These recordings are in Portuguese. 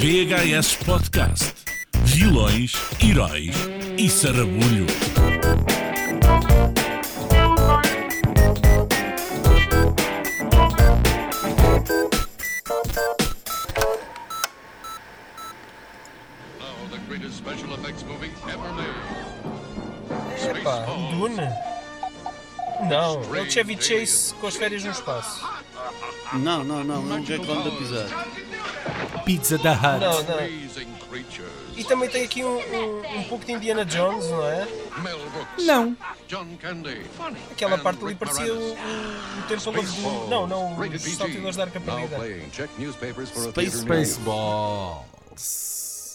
VHS Podcast. Vilões, heróis e sarabulho. Epá, Dune? Não, é o Chevy Chase com as férias no espaço. Não, não, não, não Jack on the Pizza. Pizza da Hut. Não, não. E também tem aqui um, um, um pouco de Indiana Jones, não é? Não. John Candy. Aquela parte ali parecia o, o, o Temple of Doom. Não, não, os saltadores da Arca Perdida. Spaceballs.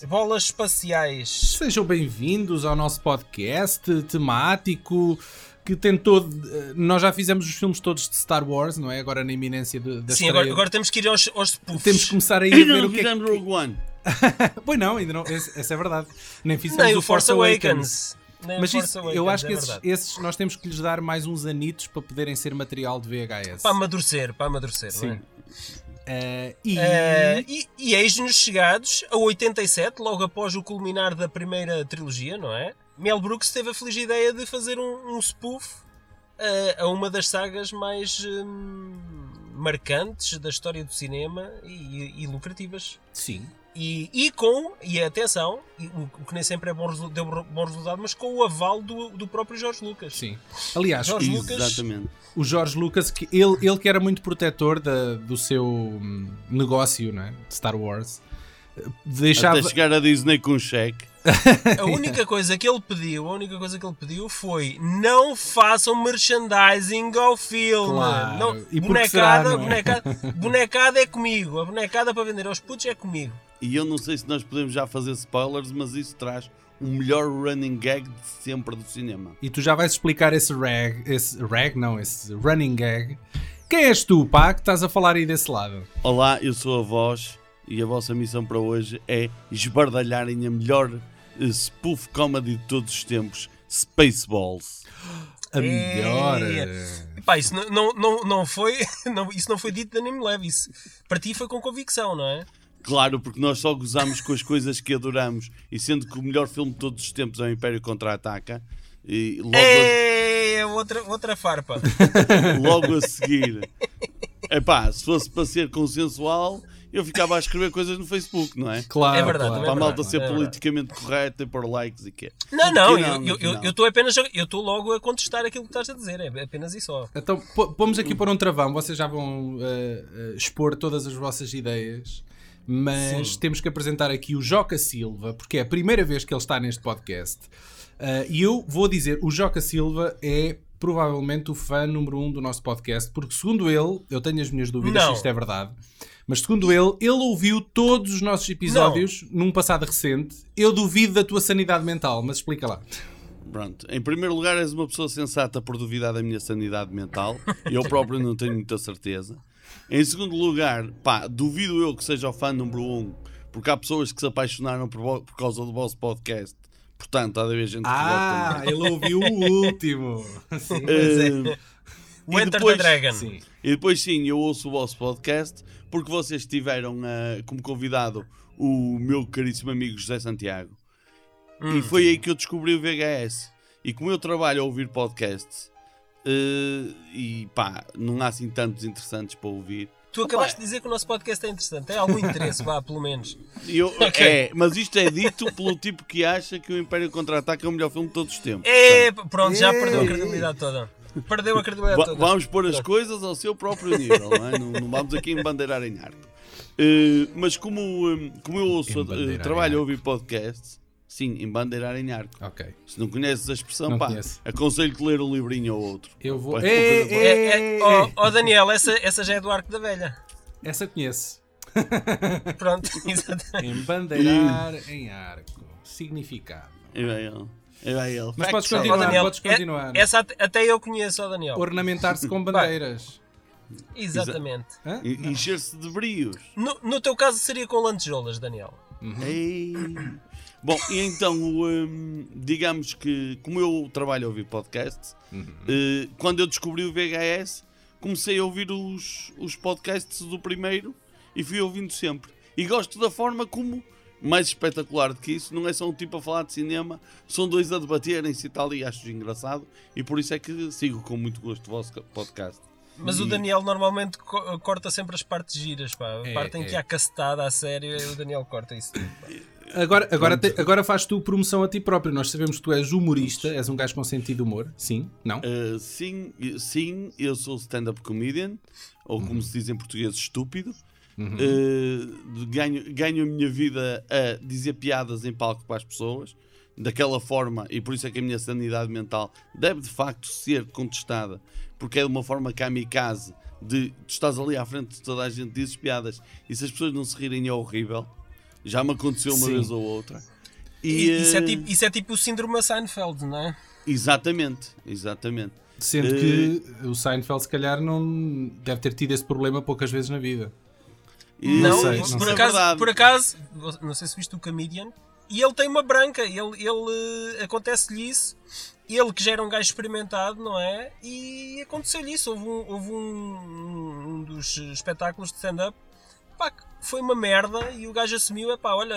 Bolas espaciais. Sejam bem-vindos ao nosso podcast temático que tentou. eh, Nós já fizemos os filmes todos de Star Wars, não é? Agora na iminência da Sim, estreia. agora, agora temos que ir aos, aos spoofs. Temos que começar a Ainda ver não o que é que... Rogue One. Pois não, ainda não. esse- Essa é verdade. Nem fizemos Nem o o Force Awakens. Nem o Mas isso, Awakens, eu acho que é esses, verdade. esses nós temos que lhes dar mais uns anitos para poderem ser material de VHS. Para amadurecer, para amadurecer, não é? Sim. Eh, e... Eh, e, e eis-nos chegados a 87, logo após o culminar da primeira trilogia, não é? Mel Brooks teve a feliz ideia de fazer um, um spoof eh, a uma das sagas mais hum, marcantes da história do cinema e, e lucrativas. Sim. E, e com, e atenção, o, que nem sempre é bom, deu bom resultado, mas com o aval do, do próprio Jorge Lucas. Sim. Aliás, Jorge Lucas- Exatamente. o Jorge Lucas, que ele, ele que era muito protetor da- do seu hum, negócio não é? de Star Wars, deixava. Até chegar a Disney com um cheque. A única coisa que ele pediu, a única coisa que ele pediu foi não façam merchandising ao filme. Claro. Não, E bonecada, será, não é? bonecada, bonecada é comigo. A bonecada para vender aos putos é comigo. E eu não sei se nós podemos já fazer spoilers, mas isso traz o melhor running gag de sempre do cinema. E tu já vais explicar esse rag, esse rag, não, esse running gag. Quem és tu, pá, que estás a falar aí desse lado? Olá, eu sou a voz e a vossa missão para hoje é esbardalharem a melhor eh, spoof comedy de todos os tempos, Spaceballs. A melhor. É. Pá, isso não, não, não, não foi, não, isso não foi dito nem me leve. Isso para ti foi com convicção, não é? Claro, porque nós só gozamos com as coisas que adoramos e sendo que o melhor filme de todos os tempos é o Império Contra-Ataca, e logo, a, É outra, outra farpa. logo a seguir, epá, se fosse para ser consensual, eu ficava a escrever coisas no Facebook, não é? Claro. É verdade, claro. também Para a é malta ser é politicamente correta e pôr likes e quê? Não, não, Que eu- estou apenas eu estou logo a contestar aquilo que estás a dizer, é apenas isso. ó. Então, pomos aqui por um travão, vocês já vão eh, eh, expor todas as vossas ideias, mas Sim. temos que apresentar aqui o Joca Silva, porque é a primeira vez que ele está neste podcast. Eh, e eu vou dizer, o Joca Silva é provavelmente o fã número um do nosso podcast, porque segundo ele, eu tenho as minhas dúvidas Não. se isto é verdade, mas segundo ele, ele ouviu todos os nossos episódios num passado recente. Eu duvido da tua sanidade mental, mas explica lá. Pronto, em primeiro lugar, és uma pessoa sensata por duvidar da minha sanidade mental. Eu próprio não tenho muita certeza. Em segundo lugar, pá, duvido eu que seja o fã número um, porque há pessoas que se apaixonaram por, por causa do vosso podcast. Portanto, há de haver gente que Ah, gosta. ele ouviu o último. Sim. Eh, O E Enter depois- the Dragon. Sim. E depois sim, eu ouço o vosso podcast porque vocês tiveram eh, como convidado o meu caríssimo amigo José Santiago. Hum. E foi aí que eu descobri o VHS. E como eu trabalho a ouvir podcasts, eh, e pá, não há assim tantos interessantes para ouvir. Tu acabaste de dizer que o nosso podcast é interessante, tem algum interesse, vá, pelo menos. Eu- Ok. É, mas isto é dito pelo tipo que acha que o Império Contra-Ataque é o melhor filme de todos os tempos. É, pronto, já perdeu a credibilidade toda. Perdeu a credibilidade Va- toda. vamos pôr as coisas ao seu próprio nível, não, é? não, não vamos aqui embandeirar em arco. Eh, mas como, eh, como eu ouço, em trabalho a ouvir podcasts, sim, embandeirar em arco. Ok. Se não conheces a expressão, Não pá, conheço. aconselho-te a ler um livrinho ou outro. Eu vou. Ei, boa. ei, É, é, ó, ó, Daniel, essa, essa já é do arco da velha. Essa conheço. Pronto, exatamente. Embandeirar em arco. Significado. E vai ele. E vai ele. Mas podes continuar. Daniel, podes continuar. é- essa at- até eu conheço, ó, Daniel. Ornamentar-se com bandeiras. Exatamente. Hã? E- Encher-se de brios. No, no teu caso seria com lantejoulas, Daniel. Ei. Bom, e então, hum, digamos que, como eu trabalho a ouvir podcasts, eh, quando eu descobri o VHS, comecei a ouvir os, os podcasts do primeiro e fui ouvindo sempre. E gosto da forma como, mais espetacular do que isso, não é só um tipo a falar de cinema, são dois a debaterem-se e tal, e acho engraçado. E por isso é que sigo com muito gosto o vosso podcast. Mas o Daniel normalmente co- corta sempre as partes giras, pá. A É, parte em é. que há cacetada a sério, o Daniel corta isso tudo. Agora, agora, te- agora faz tu promoção a ti próprio. Nós sabemos que tu és humorista, és um gajo com sentido de humor. Sim? Não? Uh, sim, sim, eu sou stand-up comedian, ou como se diz em português, estúpido. Uh, ganho, ganho a minha vida a dizer piadas em palco para as pessoas, daquela forma, e por isso é que a minha sanidade mental deve de facto ser contestada, porque é de uma forma kamikaze de tu estás ali à frente de toda a gente, dizes piadas, e se as pessoas não se rirem é horrível. Já me aconteceu uma Sim. vez ou outra. E, isso, é uh, tipo, isso é tipo o síndrome Seinfeld, não é? Exatamente, exatamente. Sendo Eh, que o Seinfeld, se calhar, não deve ter tido esse problema poucas vezes na vida. E- Não, sei, por, não por sei. acaso, por acaso, não sei se viste o Comedian, e ele tem uma branca, ele, ele eh, acontece-lhe isso, ele que já era um gajo experimentado, não é? E aconteceu-lhe isso, houve um, houve um, um dos espetáculos de stand-up, pá, foi uma merda, e o gajo assumiu, é pá, olha,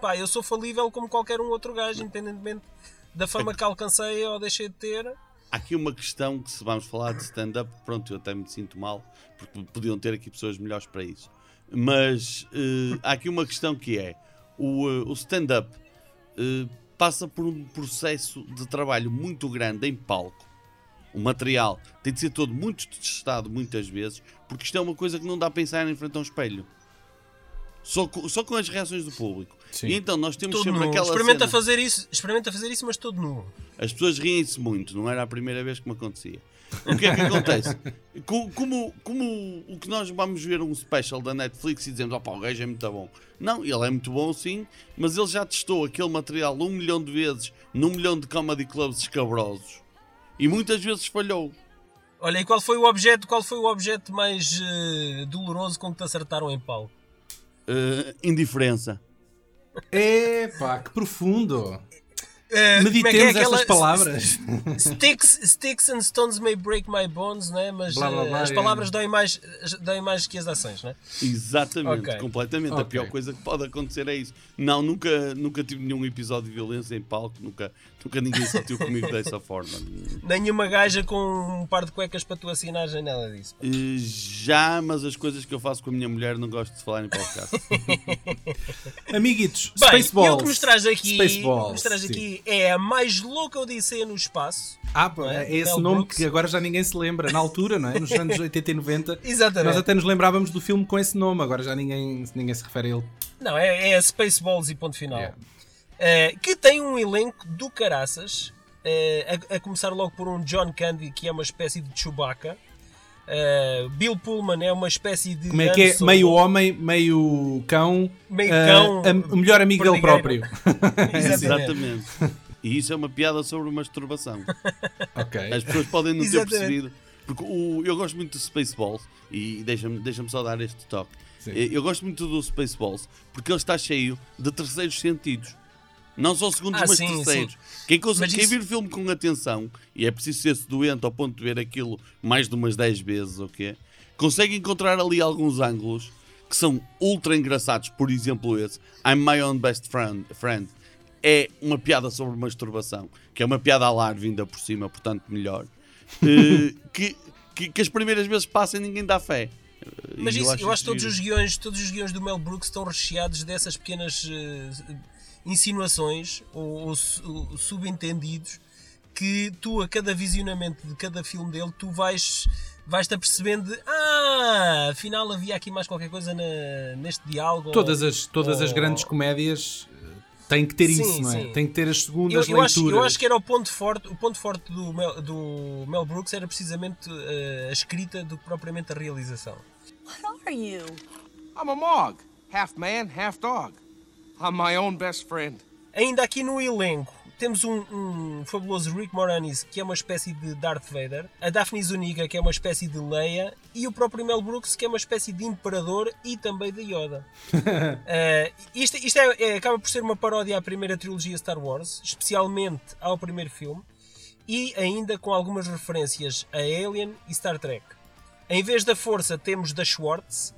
pá, eu sou falível como qualquer um outro gajo, independentemente da fama que alcancei ou deixei de ter. Há aqui uma questão que se vamos falar de stand-up, pronto, eu até me sinto mal, porque podiam ter aqui pessoas melhores para isso. Mas eh, há aqui uma questão que é, o, eh, o stand-up eh, passa por um processo de trabalho muito grande em palco. O material tem de ser todo muito testado muitas vezes, porque isto é uma coisa que não dá a pensar em frente a um espelho. Só com, só com as reações do público. Sim. E então nós temos Todo sempre nu. aquela Experimenta cena- fazer isso, experimenta fazer isso, mas todo nu. as pessoas riem-se muito, não era a primeira vez que me acontecia. O que é que acontece? Co- Como, como o que nós vamos ver um special da Netflix e dizemos, opa, o gajo é muito bom. Não, ele é muito bom sim, mas ele já testou aquele material um milhão de vezes num milhão de comedy clubs escabrosos. E muitas vezes falhou. Olha, e qual foi o objeto, qual foi o objeto mais eh, doloroso com que te acertaram em palco? Uh, indiferença. Epá, que profundo! Eh, como é que é Meditemos aquela- estas palavras. Sticks, sticks and stones may break my bones, né? mas Blá, blá, eh, blá, as é. palavras doem mais, doem mais que as ações. Né? Exatamente, Ok. completamente. A Ok. pior coisa que pode acontecer é isso. Não, nunca, nunca tive nenhum episódio de violência em palco, nunca, nunca ninguém se sentiu comigo dessa forma. Nenhuma gaja com um par de cuecas para tu assinares, nem nada disso. Eh, Já, mas as coisas que eu faço com a minha mulher não gosto de falar em podcast. Amiguitos, Bem, Spaceballs. e o que nos traz aqui, Spaceballs, nos traz. É a mais louca odisseia no espaço. Ah, pá, é? é esse Mel nome Brooks. que agora já ninguém se lembra. Na altura, não é? Nos anos 80 e 90. Exatamente. Nós até nos lembrávamos do filme com esse nome, agora já ninguém, ninguém se refere a ele. Não, é, é Spaceballs e ponto final. Yeah. Eh, que tem um elenco do caraças, eh, a, a começar logo por um John Candy, que é uma espécie de Chewbacca. Eh, Bill Pullman é uma espécie de. Como é que é? Meio homem, meio cão. Meio ah, cão, a- o melhor amigo dele próprio. Exatamente. Exatamente. E isso é uma piada sobre masturbação. ok. As pessoas podem não ter percebido. Porque o, eu gosto muito do Spaceballs e deixa-me deixa só dar este toque. Sim. Eh, Eu gosto muito do Spaceballs porque ele está cheio de terceiros sentidos. Não só segundos, Ah, mas sim, terceiros. sim. Quem, cons- Mas quem isso- vir o filme com atenção, e é preciso ser doente ao ponto de ver aquilo mais de umas 10 vezes, quê, consegue encontrar ali alguns ângulos que são ultra engraçados. Por exemplo, esse I'm My Own Best Friend. friend é uma piada sobre masturbação, que é uma piada a lar vinda por cima, portanto melhor. Eh, que, que, que as primeiras vezes passam e ninguém dá fé. Eh, Mas e isso, eu acho que todos os guiões, todos os guiões do Mel Brooks estão recheados dessas pequenas eh, insinuações ou, ou ou subentendidos que tu, a cada visionamento de cada filme dele, tu vais vais-te apercebendo de ah, afinal havia aqui mais qualquer coisa na- neste diálogo. Todas as, todas as Oh. grandes comédias eh, têm que ter Sim, isso, não é? sim. Têm que ter as eu, segundas eu acho, leituras. eu acho que era o ponto forte, o ponto forte do Mel, do Mel Brooks era precisamente eh, a escrita do que propriamente a realização. What are you? I'm a Mog, half man, half dog. I'm my own best friend. Ainda aqui no elenco temos um, um fabuloso Rick Moranis, que é uma espécie de Darth Vader, a Daphne Zuniga, que é uma espécie de Leia, e o próprio Mel Brooks, que é uma espécie de Imperador e também de Yoda. Eh, isto isto é- é- acaba por ser uma paródia à primeira trilogia Star Wars, especialmente ao primeiro filme, e ainda com algumas referências a Alien e Star Trek. Em vez da força, temos da Schwartz,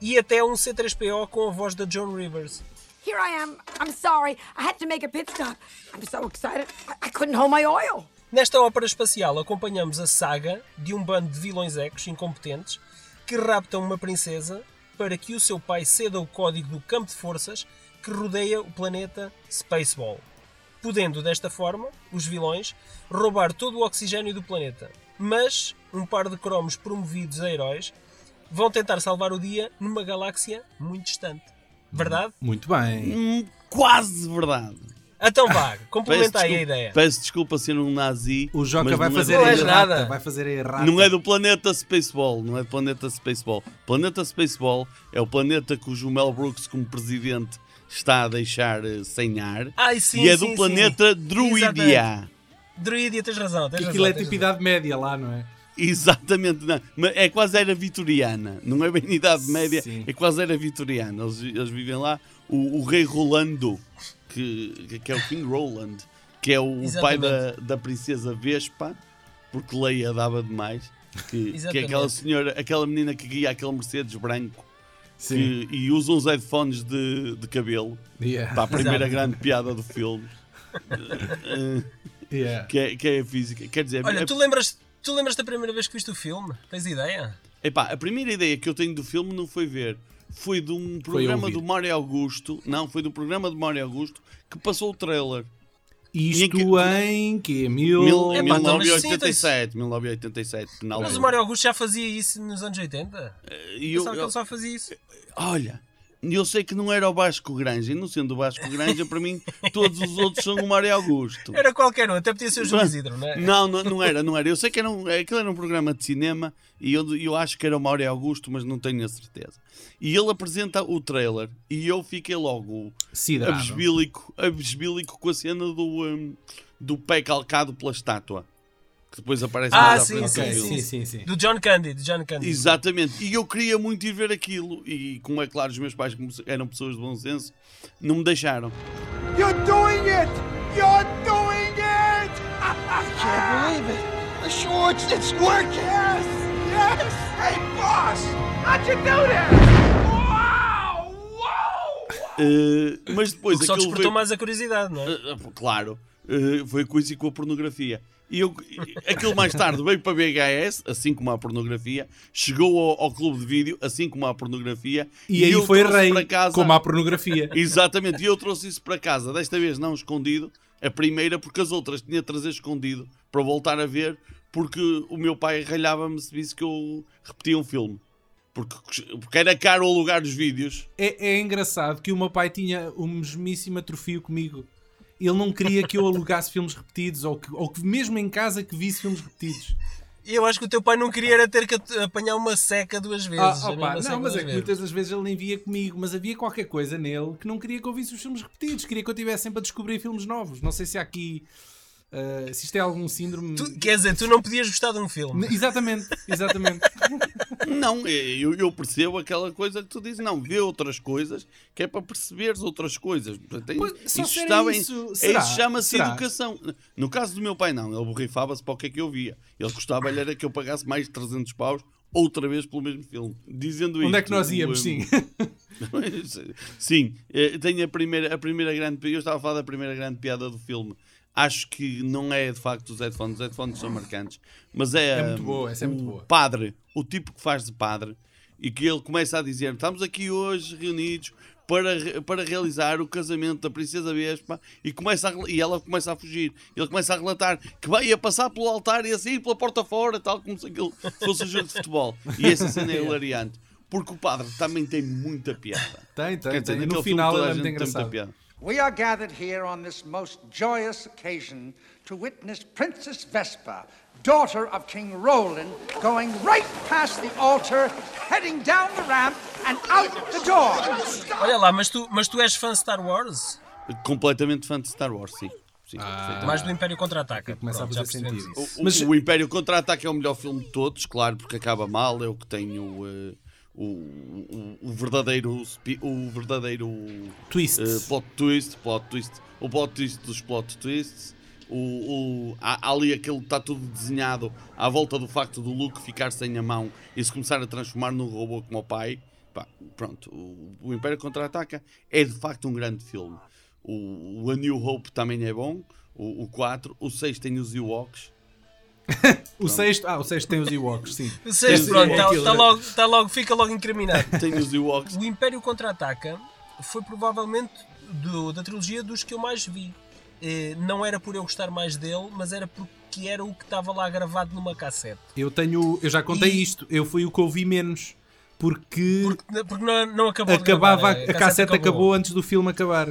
e até um C3PO com a voz da Joan Rivers. Here I am. I'm sorry. I had to make a pit stop. I'm so excited. I, couldn't hold my oil. Nesta ópera espacial acompanhamos a saga de um bando de vilões ecos incompetentes que raptam uma princesa para que o seu pai ceda o código do campo de forças que rodeia o planeta Spaceball, podendo desta forma os vilões roubar todo o oxigênio do planeta. Mas um par de cromos promovidos a heróis vão tentar salvar o dia numa galáxia muito distante. Verdade? Muito bem. Hum, quase verdade. Então vá, complementa aí a ideia. peço desculpa ser um nazi. O Joca mas vai não é fazer do- Não nada. Vai fazer a errata. Não é do planeta Spaceball, não é do planeta Spaceball. Planeta Spaceball é o planeta cujo Mel Brooks, como presidente, está a deixar eh, sem ar. Ai, sim, e é sim, do sim. planeta Druidia. Exatamente. Druidia, tens razão. Tens razão, aquilo é tipo razão. idade média lá, não é? Exatamente, não. É quase era vitoriana, não é bem idade média, Sim. é quase era vitoriana. Eles, eles vivem lá. O, o rei Rolando, que, que é o King Roland, que é o pai da, da princesa Vespa, porque Leia dava demais. Que, que é aquela senhora, aquela menina que guia aquele Mercedes branco que- e usa uns headphones de, de cabelo. Yeah. Para a primeira Exato. grande piada do filme, Yeah. que é, que é a física. Quer dizer, Olha, é- tu lembras, tu lembras da primeira vez que viste o filme? Tens ideia? Epá, a primeira ideia que eu tenho do filme não foi ver, foi de um programa do Mário Augusto, não, foi do programa do Mário Augusto que passou o trailer. Isto que- em que mil... Mil, Epá, mas 1987, 1987, na Mas o Mário Augusto já fazia isso nos anos 80? E Eu eu- Pensava que ele só fazia isso. Olha, eu sei que não era o Vasco Granja, e não sendo o Vasco Granja, para mim, todos os outros são o Mário Augusto. Era qualquer um, até podia ser o João Isidro, não é? Não, não, não era, não era. Eu sei que era um, aquilo era um programa de cinema e eu, eu acho que era o Mário Augusto, mas não tenho a certeza. E ele apresenta o trailer e eu fiquei logo Siderado. abesbílico, abesbílico com a cena do, um, do pé calcado pela estátua. Que depois aparece Ah, mais à sim, frente do Ok, sim, sim, sim, sim. Do John Candy, do John Candy. Exatamente, e eu queria muito ir ver aquilo, e como é claro, os meus pais, como eram pessoas de bom senso, não me deixaram. You're doing it! You're doing it! I can't believe it. The shorts, it's working! Yes! Yes! Hey, boss! How'd you do that? Wow! Wow! Eh, mas depois O que só despertou veio- mais a curiosidade, não é? Ah, Claro, ah, foi coisa com a pornografia. E eu, e aquilo mais tarde veio para VHS, assim como a pornografia, chegou ao, ao clube de vídeo, assim como a pornografia, E aí eu foi rei, para casa, como a pornografia. Exatamente, e eu trouxe isso para casa, desta vez não escondido, a primeira, porque as outras tinha de trazer escondido para voltar a ver, porque o meu pai ralhava-me se visse que eu repetia um filme. Porque, porque era caro alugar os vídeos. É, é engraçado que o meu pai tinha o mesmíssimo atrofio comigo. Ele não queria que eu alugasse filmes repetidos ou que, ou que mesmo em casa que visse filmes repetidos. E eu acho que o teu pai não queria era ter que apanhar uma seca duas vezes. Ah, opa, não, mas é que muitas das vezes ele nem via comigo, mas havia qualquer coisa nele que não queria que eu visse os filmes repetidos, queria que eu estivesse sempre a descobrir filmes novos. Não sei se há aqui. Ah, se isto é algum síndrome. Tu- quer dizer, tu não podias gostar de um filme. Exatamente, exatamente. Não, eu, eu percebo aquela coisa que tu dizes, não, vê outras coisas, que é para perceberes outras coisas. Portanto, é- Pois, isso estava isso? é isso chama-se educação. No caso do meu pai, não, ele borrifava-se para o que é que eu via. Ele gostava era que eu pagasse mais de 300 paus outra vez pelo mesmo filme. Dizendo Onde é isto, que nós íamos, o, sim? Sim, eh, tenho a primeira, a primeira grande. Eu estava a falar da primeira grande piada do filme. Acho que não é de facto os headphones, os headphones são marcantes, mas é, É muito boa, essa é muito boa. padre, o tipo que faz de padre, e que ele começa a dizer: Estamos aqui hoje reunidos para, para realizar o casamento da Princesa Vespa, e, começa a e ela começa a fugir. Ele começa a relatar que vai a passar pelo altar e a sair pela porta fora, tal como se aquilo fosse um jogo de futebol. E essa cena é hilariante, porque o padre também tem muita piada. Tem, tem, Quer dizer, tem. E No final é muito gente tem muita engraçado. piada. We are gathered here on this most joyous occasion to witness Princess Vespa, daughter of King Roland, going right past the altar, heading down the ramp and out the door. Olha lá, mas tu, mas tu és fã de Star Wars? Completamente fã de Star Wars, sim. sim Ah. Mais do Império Contra-Ataca. Começa a fazer sentido. isso. O, Mas- o Império Contra-Ataque é o melhor filme de todos, claro, porque acaba mal. É o que tem o, eh, o, o, o verdadeiro, o verdadeiro Twist. eh, plot twist, plot twist, o plot twist dos plot twists. O, o, há, ali aquele está tudo desenhado à volta do facto do Luke ficar sem a mão e se começar a transformar num robô como o pai. Pá, pronto, o, o Império Contra-Ataca é de facto um grande filme. O, o A New Hope também é bom, o, o 4, o 6 tem os Ewoks. O sexto, ah, o sexto tem os Ewoks, sim. O sexto, Sim, pronto, é tá, tá né? logo, tá logo, fica logo incriminado. Tem os Ewoks. O Império Contra-Ataca foi provavelmente do- da trilogia dos que eu mais vi. Eh, não era por eu gostar mais dele, mas era porque era o que estava lá gravado numa cassete. Eu tenho, eu já contei E- isto, eu fui o que ouvi menos, porque, Porque, porque não, não acabou de acabava, gravar, a, a cassete acabou. antes do filme acabar.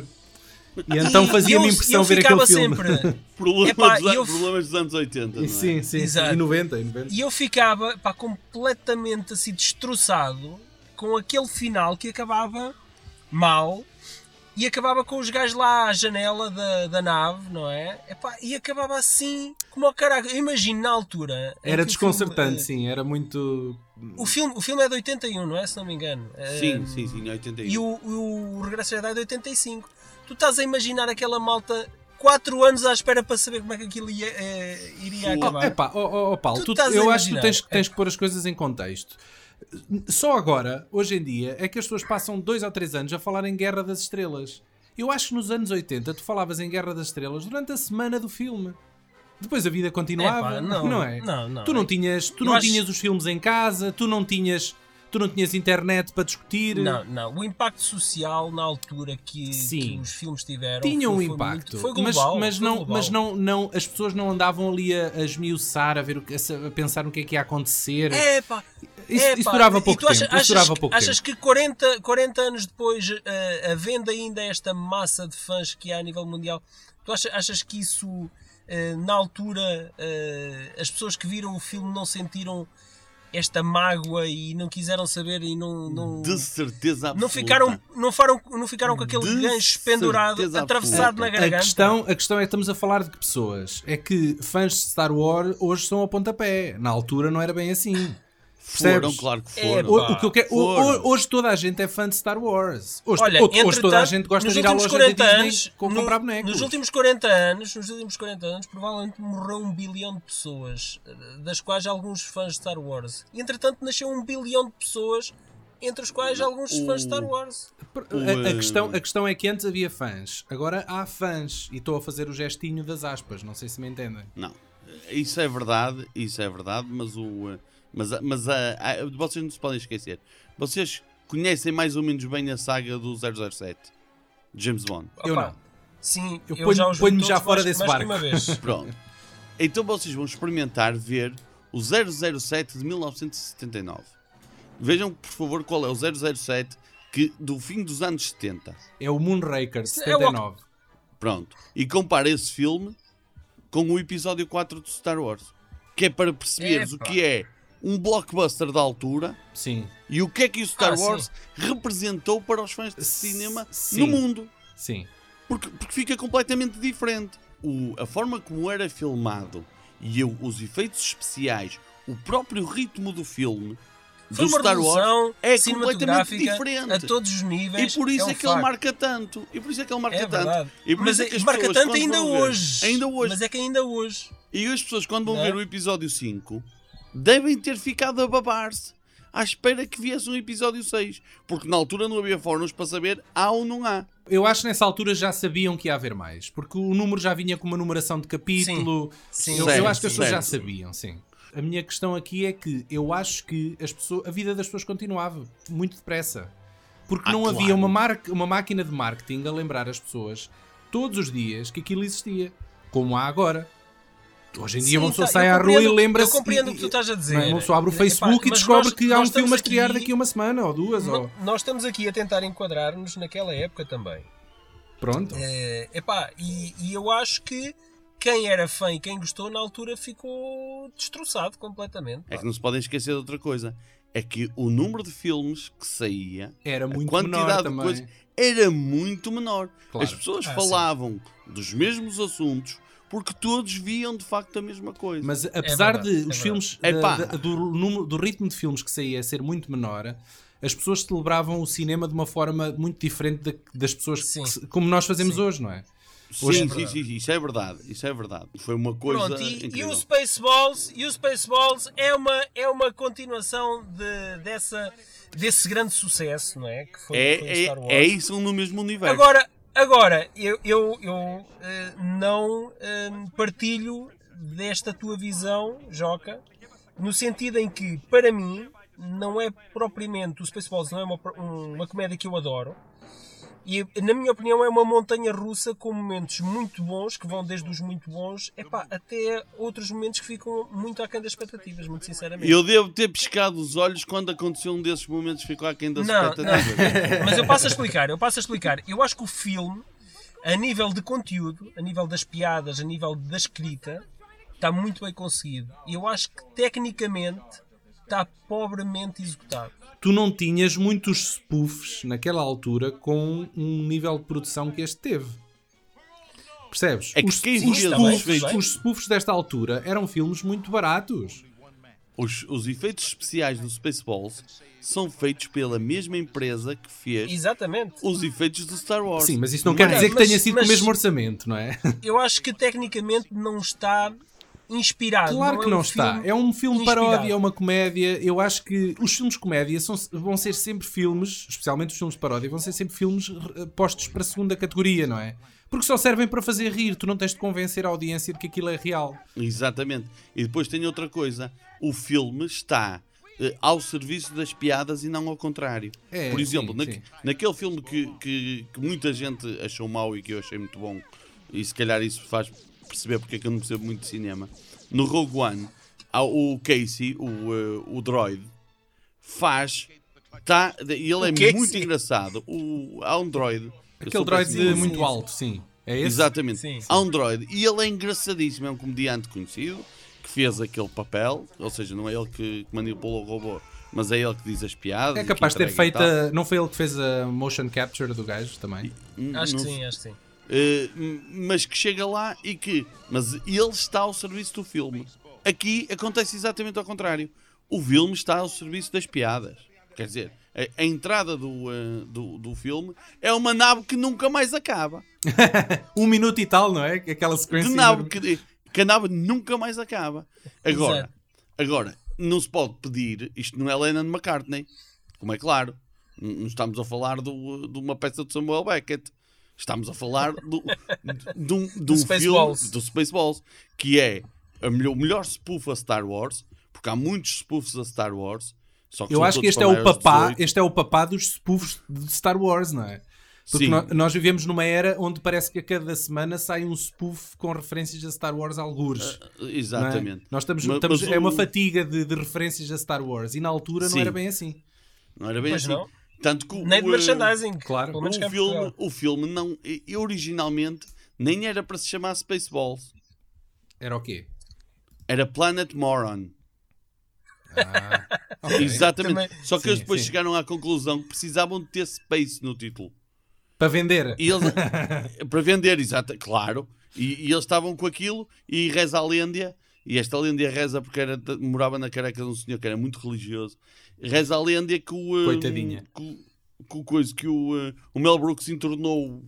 E então fazia-me impressão eu ver aquele filme. sempre. Problemas, Epá, dos, eu- problemas dos anos 80. não é? Sim, sim. Exato. E 90, e 90. E eu ficava pá, completamente assim destroçado com aquele final que acabava mal e acabava com os gajos lá à janela da, da nave, não é? Epá, e acabava assim como ao caralho. Eu imagino na altura. em Era o filme, desconcertante, eh, sim, era muito. O filme, o filme é de 81, não é? Se não me engano. Sim, Eh, sim, sim, 81. E o, o, o Regresso à Jedi é de 85. Tu estás a imaginar aquela malta 4 anos à espera para saber como é que aquilo ia, eh, iria acabar. Epá, ó ó, ó, Paulo, Tu tu- eu acho que tu tens, tens que pôr as coisas em contexto. Só agora, hoje em dia, é que as pessoas passam dois ou três anos a falar em Guerra das Estrelas. Eu acho que nos anos 80 tu falavas em Guerra das Estrelas durante a semana do filme. Depois a vida continuava, Epá, não, não, é? não, não. tu não tinhas, tu não acho- tinhas os filmes em casa, tu não tinhas, tu não tinhas internet para discutir. Não, não. O impacto social na altura que, Sim. que os filmes tiveram Tinha um impacto, muito- foi mas, global, mas, foi não, global. mas não, não, as pessoas não andavam ali a, a esmiuçar, a, ver o que, a, a pensar no que é que ia acontecer. É, pá. Isso- é, isso durava pouco tu achas- tempo, Achas, durava que- pouco achas que 40, 40 anos depois, eh, havendo ainda esta massa de fãs que há a nível mundial, tu achas, achas que isso, eh, na altura, eh, as pessoas que viram o filme não sentiram esta mágoa e não quiseram saber e não. não De certeza absoluta. não ficaram, não, foram, não ficaram com aquele De gancho pendurado, atravessado absoluta. na A garganta. questão, a questão é que estamos a falar de que pessoas? É que fãs de Star Wars hoje são a pontapé. Na altura não era bem assim. Foram, Percebes? claro que É, foram. O, Pá, o que eu quero- o- foram. o- hoje toda a gente é fã de Star Wars. Hoje, Olha, hoje- toda a gente gosta de ir à loja da 40 Disney anos, com no- comprar bonecos. Nos últimos 40 anos, nos últimos 40 anos, provavelmente morreu um bilhão de pessoas, eh, das quais alguns fãs de Star Wars. E entretanto nasceu um bilhão de pessoas, entre os quais alguns O- fãs de Star Wars. A, a questão, a questão é que antes havia fãs, agora há fãs. E estou a fazer o gestinho das aspas, não sei se me entendem. Não, isso é verdade, isso é verdade, mas o. Mas, mas a, a- vocês não se podem esquecer. Vocês conhecem mais ou menos bem a saga do 007, de James Bond. Eu não. Sim, Eu eu, ponho- já os vi ponho-me já todos fora mais- desse mais barco. Uma vez. Pronto. Então vocês vão experimentar ver o 007 de 1979. Vejam, por favor, qual é o 007 que, do fim dos anos 70. É o Moonraker de É o- 79. Pronto. E compara esse filme com o episódio 4 do Star Wars. Que é para perceberes o Epá. que é um blockbuster da altura Sim, e o que é que o Star Ah, sim. Wars representou para os fãs de cinema sim. no mundo. sim. Porque, porque fica completamente diferente. O- a forma como era filmado e o- os efeitos especiais, o próprio ritmo do filme Foi do Star Wars é completamente diferente. a todos os níveis. E por isso um é, que ele facto. marca tanto. E por isso é que ele marca É tanto. E por Mas isso é é- que as marca tanto ainda vão ver- hoje. Ainda hoje. Mas é que ainda hoje. E as pessoas, quando vão Não é? ver o episódio 5, devem ter ficado a babar-se à espera que viesse um episódio 6. Porque na altura não havia fóruns para saber há ou não há. Eu acho que nessa altura já sabiam que ia haver mais, porque o número já vinha com uma numeração de capítulo. Sim. Eu, Sim, eu acho que as certo, pessoas já certo. sabiam, sim. A minha questão aqui é que eu acho que as pessoas, a vida das pessoas continuava muito depressa. Porque Ah, não claro. havia uma, marca, uma máquina de marketing a lembrar as pessoas todos os dias que aquilo existia, como há agora. Hoje em dia Sim, uma pessoa tá, sai à rua e lembra-se. Eu compreendo e- o que tu estás a dizer. não? Uma pessoa abre o Epá, Facebook e mas descobre nós- que há um filme a estrear aqui- daqui a uma semana ou duas. no- Ou... Nós estamos aqui a tentar enquadrar-nos naquela época também. Pronto. É, epá, e, e eu acho que quem era fã e quem gostou na altura ficou destroçado completamente. É pá. que não se podem esquecer de outra coisa. É que o número de filmes que saía, Era a muito quantidade menor de também. coisas, era muito menor. Claro. As pessoas Ah, sim. falavam dos mesmos assuntos porque todos viam de facto a mesma coisa. Mas apesar verdade, de é os verdade. filmes da- da- do, número, do ritmo de filmes que saía ser muito menor, as pessoas celebravam o cinema de uma forma muito diferente da- das pessoas que como nós fazemos Sim. hoje, não é? Sim, Hoje- sim, sim, sim, isso é verdade. Isso é verdade. Foi uma coisa Pronto, e, e incrível. o Spaceballs, e o Spaceballs é uma, é uma continuação de, dessa, desse grande sucesso, não é? Que foi, É, foi é, Star Wars. é isso no mesmo universo. Agora, agora eu, eu, eu eh, não eh, partilho desta tua visão, Joca, no sentido em que, para mim, não é propriamente. O Spaceballs não é uma, um- uma comédia que eu adoro. E, na minha opinião, é uma montanha russa com momentos muito bons, que vão desde os muito bons epá, até outros momentos que ficam muito aquém das expectativas, muito sinceramente. Eu devo ter piscado os olhos quando aconteceu um desses momentos ficou aquém das Não, expectativas. Mas eu passo a explicar, eu passo a explicar. Eu acho que o filme, a nível de conteúdo, a nível das piadas, a nível da escrita, está muito bem conseguido. E eu acho que tecnicamente está pobremente executado. Tu não tinhas muitos spoofs naquela altura com um nível de produção que este teve. Percebes? É que os, os, spoofs, os spoofs desta altura eram filmes muito baratos. Os, os efeitos especiais do Spaceballs são feitos pela mesma empresa que fez Exatamente. os efeitos do Star Wars. Sim, mas isso não quer Mas- dizer que mas- tenha sido mas- com o mesmo orçamento, não é? Eu acho que tecnicamente não está inspirado. Claro é que não um está. filme É um filme inspirado. paródia, é uma comédia. Eu acho que os filmes de comédia são- vão ser sempre filmes, especialmente os filmes de paródia, vão ser sempre filmes eh, postos para a segunda categoria, não é? Porque só servem para fazer rir. Tu não tens de convencer a audiência de que aquilo é real. Exatamente. E depois tem outra coisa. O filme está eh, ao serviço das piadas e não ao contrário. É, Por exemplo, sim, na- sim. naquele filme que, que, que muita gente achou mau e que eu achei muito bom, e se calhar isso faz perceber porque é que eu não percebo muito de cinema. No Rogue One, o Casey, o, eh, o droid, faz. Tá, e ele é Casey? muito engraçado. O, há um droid. Aquele droid em muito sim. alto, sim. É esse? Exatamente. Sim, sim. Há um droid. E ele é engraçadíssimo. É um comediante conhecido que fez aquele papel. Ou seja, não é ele que que manipulou o robô, mas é ele que diz as piadas. É que capaz de ter feito. a- Não foi ele que fez a motion capture do gajo também? Hum, Acho que não sim, acho que sim. Uh, m- mas que chega lá e que. Mas ele está ao serviço do filme. Aqui acontece exatamente ao contrário. O filme está ao serviço das piadas. Quer dizer, a, a entrada do, uh, do, do filme é uma nave que nunca mais acaba. Um minuto e tal, não é? Aquela De sequência. nave enorme. que, que a nave nunca mais acaba. Agora, Exato. agora, não se pode pedir. Isto não é Lennon McCartney, como é claro. Não estamos a falar do- de uma peça de Samuel Beckett. Estamos a falar do, de, um, de um filme do Spaceballs, que é a melhor, o melhor spoof a Star Wars, porque há muitos spoofs a Star Wars. Só que Eu acho que este é o papá, 18. este é o papá dos spoofs de Star Wars, não é? Porque Sim. nó- nós vivemos numa era onde parece que a cada semana sai um spoof com referências a Star Wars algures. não é? Exatamente. Nós estamos, Mas- estamos- mas é uma o- fatiga de, de referências a Star Wars e na altura não Sim. era bem assim. Não era bem Pois assim. não. Tanto que o- Nem de o, eh, merchandising. Claro. Pelo menos o em filme, o filme não, e- originalmente nem era para se chamar Spaceballs. Era o quê? Era Planet Moron. Ok. Exatamente. Também- Só que Sim, eles depois sim. chegaram à conclusão que precisavam de ter Space no título. Para vender. E eles, para vender, exato, claro. E, e eles estavam com aquilo e reza a lenda. E esta lenda reza porque era, morava na careca de um senhor que era muito religioso. Reza a lenda que o. Coitadinha. Que, o- que o coisa que o, eh, o Mel Brooks entornou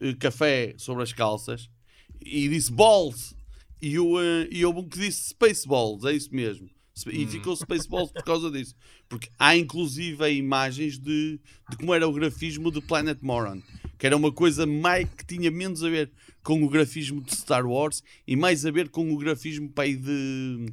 eh, café sobre as calças e disse balls. E, o, eh, e houve um que disse Spaceballs, é isso mesmo. E ficou Spaceballs por causa disso. Porque há inclusive imagens de, de como era o grafismo de Planet Moron. Que era uma coisa mais, que tinha menos a ver com o grafismo de Star Wars e mais a ver com o grafismo pai, de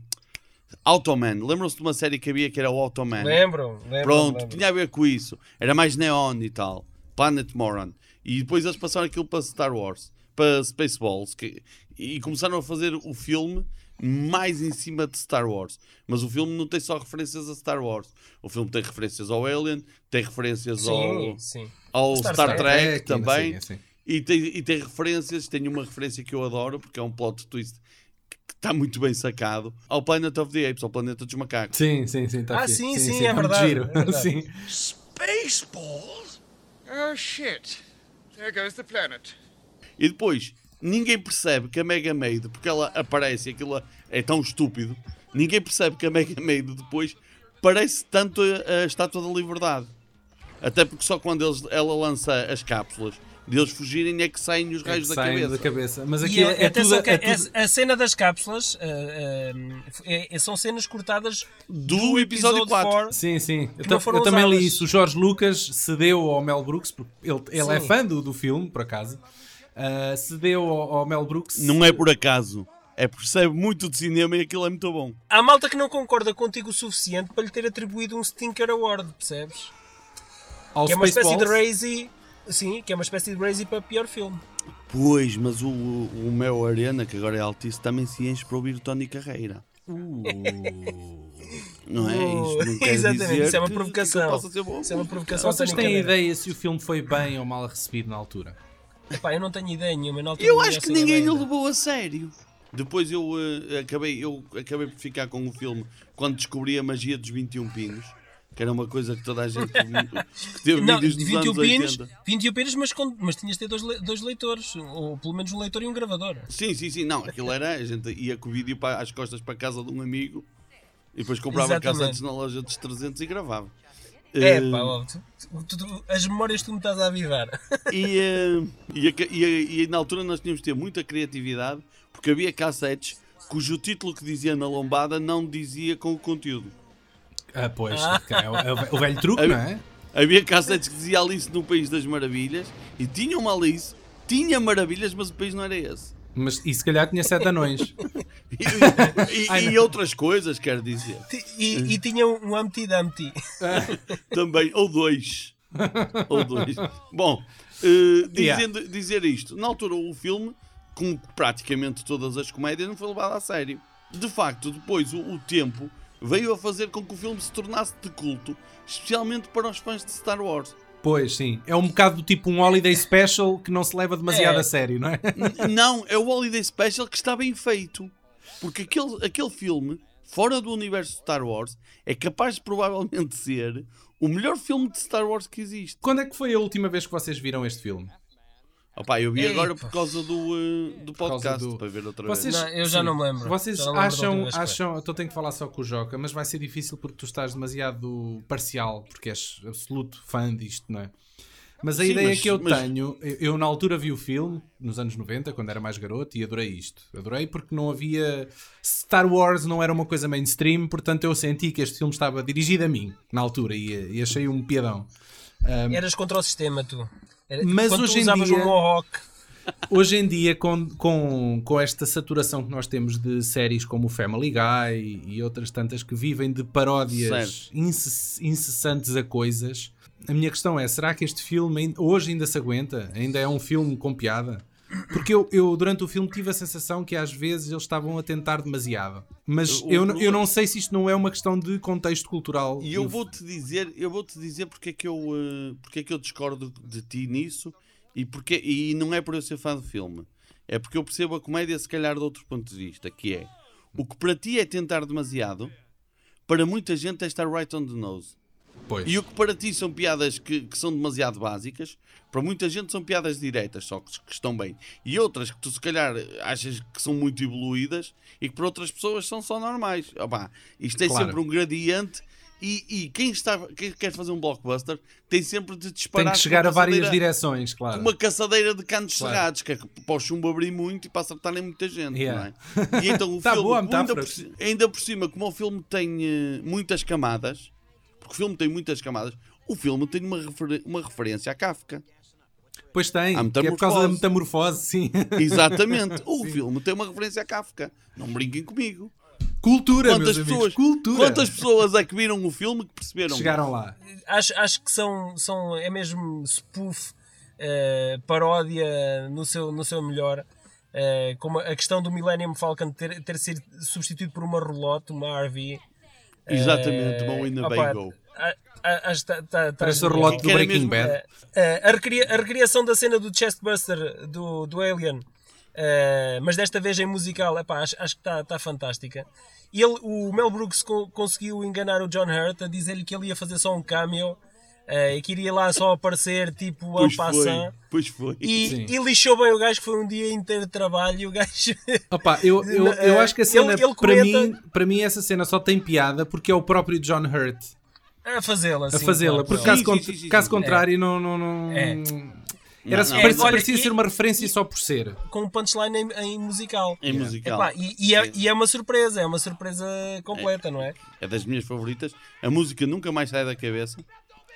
Automan. Lembram-se de uma série que havia que era o Automan? Lembram? lembram Pronto, lembram. tinha a ver com isso. Era mais neon e tal. Planet Moron. E depois eles passaram aquilo para Star Wars, para Spaceballs, que, e começaram a fazer o filme mais em cima de Star Wars. Mas o filme não tem só referências a Star Wars. O filme tem referências ao Alien, tem referências Sim, ao, sim. ao Star Star, Trek. Trek, também. assim, assim. E tem, e tem referências, tem uma referência que eu adoro, porque é um plot twist que está muito bem sacado, ao Planet of the Apes, ao planeta dos macacos. Sim, sim, sim. Tá Ah, fixe. sim, sim, tá é muito verdade, giro. é verdade. sim. Spaceballs? Oh, shit. There goes the planet. E depois, ninguém percebe que a Mega Maid, porque ela aparece e aquilo é tão estúpido, ninguém percebe que a Mega Maid depois parece tanto a, a Estátua da Liberdade. Até porque só quando eles- ela lança as cápsulas deles fugirem é que saem os É que raios da saem cabeça. da cabeça. Mas E aquilo a- é atenção tudo. que é a- tudo- a cena das cápsulas é- é- são cenas cortadas Do episódio 4. 4. Sim, sim. Eu, eu também li isso. O Jorge Lucas cedeu ao Mel Brooks, porque ele, ele é fã do, do filme, por acaso. Ah, cedeu ao, ao Mel Brooks. Não é por acaso. É porque percebe muito de cinema e aquilo é muito bom. Há malta que não concorda contigo o suficiente para lhe ter atribuído um Stinker Award, percebes? ao Que é uma espécie de. Razy. Sim, que é uma espécie de Razy para pior filme. Pois, mas o, o meu Arena, que agora é altice, também se enche para ouvir o Tony Carreira. Não é? Isto não quer Exatamente, dizer isso é uma que- provocação. que ser bom. Isso é uma provocação. Vocês têm ideia se o filme foi bem ou mal recebido na altura? Epá, eu não tenho ideia nenhuma. Na altura Eu acho que ninguém o levou a sério. Depois eu, eh, acabei, eu acabei por ficar com o filme quando descobri a magia dos 21 pinos, que era uma coisa que toda a gente que teve Não, vídeos dos 21 anos pinos, 80. 21 pinos, mas, com- mas tinhas de ter dois, dois leitores, ou pelo menos um leitor e um gravador. Sim, sim, sim. Não, aquilo era. A gente ia com o vídeo para, às costas para a casa de um amigo e depois comprava cassetes na loja dos 300 e gravava. É, Eh, pá, ó, tu- tu- tu- as memórias que tu me estás a avivar. E, eh, e, e e na altura nós tínhamos de ter muita criatividade porque havia cassetes cujo título que dizia na lombada não dizia com o conteúdo. Ah, pois. é o, é o- velho truque, não é? Havia cassetes que dizia Alice no País das Maravilhas e tinha uma Alice, tinha maravilhas, mas o país não era esse. Mas, e se calhar tinha sete anões. E, e- e outras coisas, quero dizer. E, e tinha um Humpty Dumpty. Também, ou dois. ou dois. Bom, eh, dizendo, dizer isto, na altura o filme, como praticamente todas as comédias, não foi levado a sério. De facto, depois o, o tempo veio a fazer com que o filme se tornasse de culto, especialmente para os fãs de Star Wars. Pois, sim. É um bocado do tipo um holiday special que não se leva demasiado É. a sério, não é? Não, é o Holiday Special que está bem feito. Porque aquele, aquele filme, fora do universo de Star Wars, é capaz de provavelmente ser o melhor filme de Star Wars que existe. Quando é que foi a última vez que vocês viram este filme? Opa, eu vi Ei, agora por causa do, eh, do causa podcast, do- para ver outra Vocês, vez. Não, eu já não me lembro. Vocês lembro acham, acham, então tenho que falar só com o Joca, mas vai ser difícil porque tu estás demasiado parcial, porque és absoluto fã disto, não é? Mas a Sim, ideia mas- que eu mas- tenho, eu, eu na altura vi o filme, nos anos 90, quando era mais garoto, e adorei isto. Adorei porque não havia. Star Wars não era uma coisa mainstream, portanto eu senti que este filme estava dirigido a mim, na altura, e, e achei um piadão. Eras contra o sistema, tu. Era, Mas quando hoje tu em dia- um mohawk. Hoje em dia, com, com, com esta saturação que nós temos de séries como o Family Guy e outras tantas que vivem de paródias incess- incessantes a coisas, a minha questão é: será que este filme hoje ainda se aguenta? Ainda é um filme com piada? Porque eu, eu, durante o filme, tive a sensação que às vezes eles estavam a tentar demasiado. Mas O- eu, eu não sei se isto não é uma questão de contexto cultural. E eu vou-te dizer, eu vou-te dizer porque é que eu, eh, porque é que eu discordo de ti nisso e, porque, e não é por eu ser fã do filme. É porque eu percebo a comédia se calhar de outro ponto de vista, que é o que para ti é tentar demasiado, para muita gente é estar right on the nose. Pois. E o que para ti são piadas que, que são demasiado básicas, para muita gente são piadas diretas, só que, que estão bem. E outras que tu se calhar achas que são muito evoluídas e que para outras pessoas são só normais. Opa, isto tem Claro. sempre um gradiente e, e quem, está, quem quer fazer um blockbuster tem sempre de disparar Tem que chegar a várias direções, claro. Uma caçadeira de canos Claro. cerrados, que é para o chumbo abrir muito e para acertarem muita gente, Yeah. é? E então o Tá filme, boa ainda, por, ainda por cima, como o filme tem eh, muitas camadas, porque o filme tem muitas camadas, o filme tem uma, refer- uma referência a Kafka. Pois tem, é por causa da metamorfose. sim. Exatamente. o filme tem uma referência a Kafka. Não brinquem comigo. Cultura, Quantas meus pessoas, amigos, cultura. quantas pessoas é que viram o filme que perceberam? chegaram lá? Acho, acho que são, são. É mesmo spoof, eh, paródia no seu, no seu melhor. Eh, como a questão do Millennium Falcon ter, ter sido substituído por uma roulotte, uma RV. Exatamente, Eh, uma Winnebago. opa, a- a- acho que tá- Parece o relógio do Breaking mesmo- Bad. Eh, eh, a, recria- a recriação da cena do Chestbuster do, do Alien, eh, mas desta vez em musical, epá, acho, acho que está tá fantástica. E ele, o Mel Brooks co- conseguiu enganar o John Hurt a dizer-lhe que ele ia fazer só um cameo eh, e que iria lá só aparecer tipo Pois foi. passant. Pois foi. E, e lixou bem o gajo que foi um dia inteiro de trabalho e o gajo. Opa, eu, eu, Eh, eu acho que a cena, ele- ele para, comenta- mim, para mim, essa cena só tem piada porque é o próprio John Hurt a fazê-la. a fazê-la. claro, Porque claro. caso, Sim, sim, sim, sim, caso contrário, não. não, não É. Era, Não, não, parecia, olha, parecia e- ser uma referência só por ser. Com um punchline em, em musical. Em musical. Epá, e, e é, e é uma surpresa, é uma surpresa completa, não é? É das minhas favoritas. A música nunca mais sai da cabeça.